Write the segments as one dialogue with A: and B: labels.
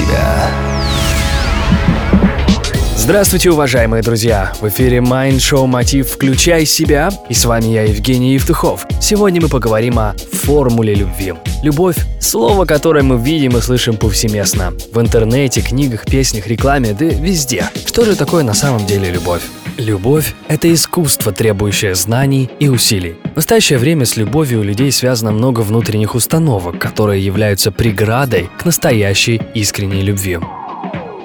A: себя».
B: Здравствуйте, уважаемые друзья! В эфире Mind Show Мотив «Включай себя» и с вами я, Евгений Евтухов. Сегодня мы поговорим о формуле любви. Любовь – слово, которое мы видим и слышим повсеместно. В интернете, книгах, песнях, рекламе, да везде. Что же такое на самом деле любовь? Любовь – это искусство, требующее знаний и усилий. В настоящее время с любовью у людей связано много внутренних установок, которые являются преградой к настоящей искренней любви.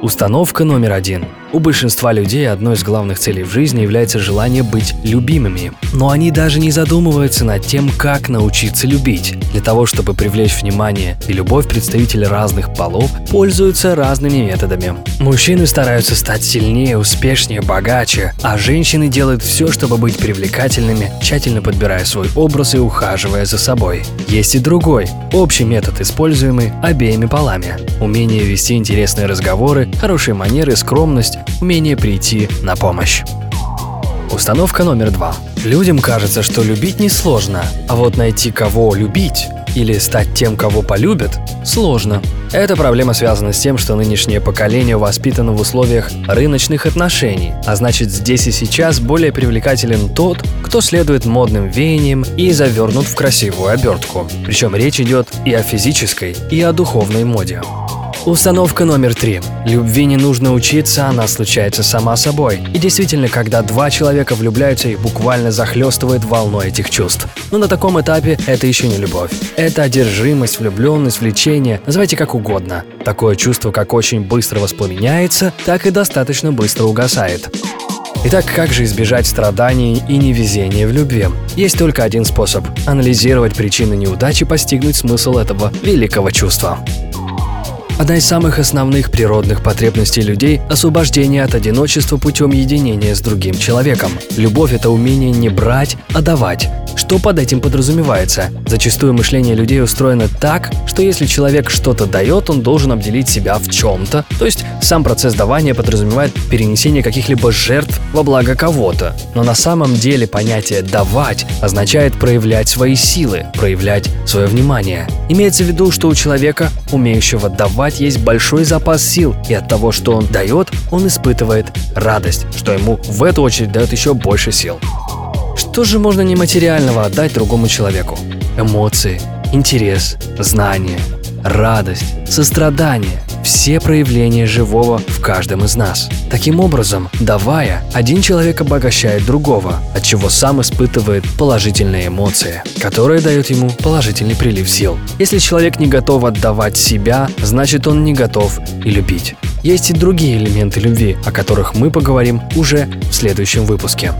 B: Установка номер один – у большинства людей одной из главных целей в жизни является желание быть любимыми. Но они даже не задумываются над тем, как научиться любить. Для того, чтобы привлечь внимание и любовь, представители разных полов пользуются разными методами. Мужчины стараются стать сильнее, успешнее, богаче, а женщины делают все, чтобы быть привлекательными, тщательно подбирая свой образ и ухаживая за собой. Есть и другой, общий метод, используемый обеими полами. Умение вести интересные разговоры, хорошие манеры, скромность, умение прийти на помощь. Установка номер два. Людям кажется, что любить несложно, а вот найти кого любить или стать тем, кого полюбят, сложно. Эта проблема связана с тем, что нынешнее поколение воспитано в условиях рыночных отношений, а значит здесь и сейчас более привлекателен тот, кто следует модным веяниям и завернут в красивую обертку. Причем речь идет и о физической, и о духовной моде. Установка номер три. Любви не нужно учиться, она случается сама собой. И действительно, когда два человека влюбляются, их буквально захлестывает волной этих чувств. Но на таком этапе это еще не любовь. Это одержимость, влюбленность, влечение, называйте как угодно. Такое чувство как очень быстро воспламеняется, так и достаточно быстро угасает. Итак, как же избежать страданий и невезения в любви? Есть только один способ – анализировать причины неудачи и постигнуть смысл этого великого чувства. Одна из самых основных природных потребностей людей – освобождение от одиночества путем единения с другим человеком. Любовь – это умение не брать, а давать. Что под этим подразумевается? Зачастую мышление людей устроено так, что если человек что-то дает, он должен обделить себя в чем-то. То есть сам процесс давания подразумевает перенесение каких-либо жертв во благо кого-то. Но на самом деле понятие «давать» означает проявлять свои силы, проявлять свое внимание. Имеется в виду, что у человека, умеющего давать, есть большой запас сил, и от того, что он дает, он испытывает радость, что ему в эту очередь дает еще больше сил. Что же можно нематериального отдать другому человеку? Эмоции, интерес, знания, радость, сострадание – все проявления живого в каждом из нас. Таким образом, давая, один человек обогащает другого, от чего сам испытывает положительные эмоции, которые дают ему положительный прилив сил. Если человек не готов отдавать себя, значит он не готов и любить. Есть и другие элементы любви, о которых мы поговорим уже в следующем выпуске.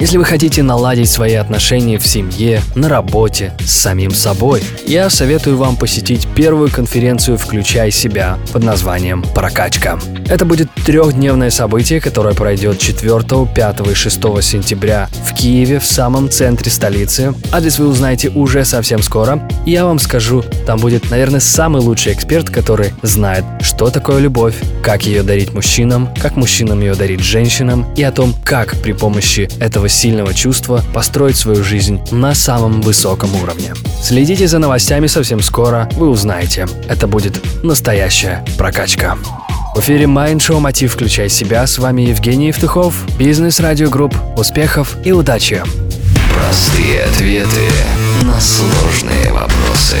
B: Если вы хотите наладить свои отношения в семье, на работе, с самим собой, я советую вам посетить первую конференцию «Включай себя» под названием «Прокачка». Это будет трехдневное событие, которое пройдет 4, 5 и 6 сентября в Киеве, в самом центре столицы. Адрес вы узнаете уже совсем скоро. Я вам скажу, там будет, наверное, самый лучший эксперт, который знает, что такое любовь, как ее дарить мужчинам, как мужчинам ее дарить женщинам и о том, как при помощи этого этого сильного чувства построить свою жизнь на самом высоком уровне. Следите за новостями совсем скоро, вы узнаете. Это будет настоящая прокачка. В эфире Mind Show «Мотив. Включай себя». С вами Евгений Евтухов, Бизнес Радио Групп. Успехов и удачи!
A: Простые ответы на сложные вопросы.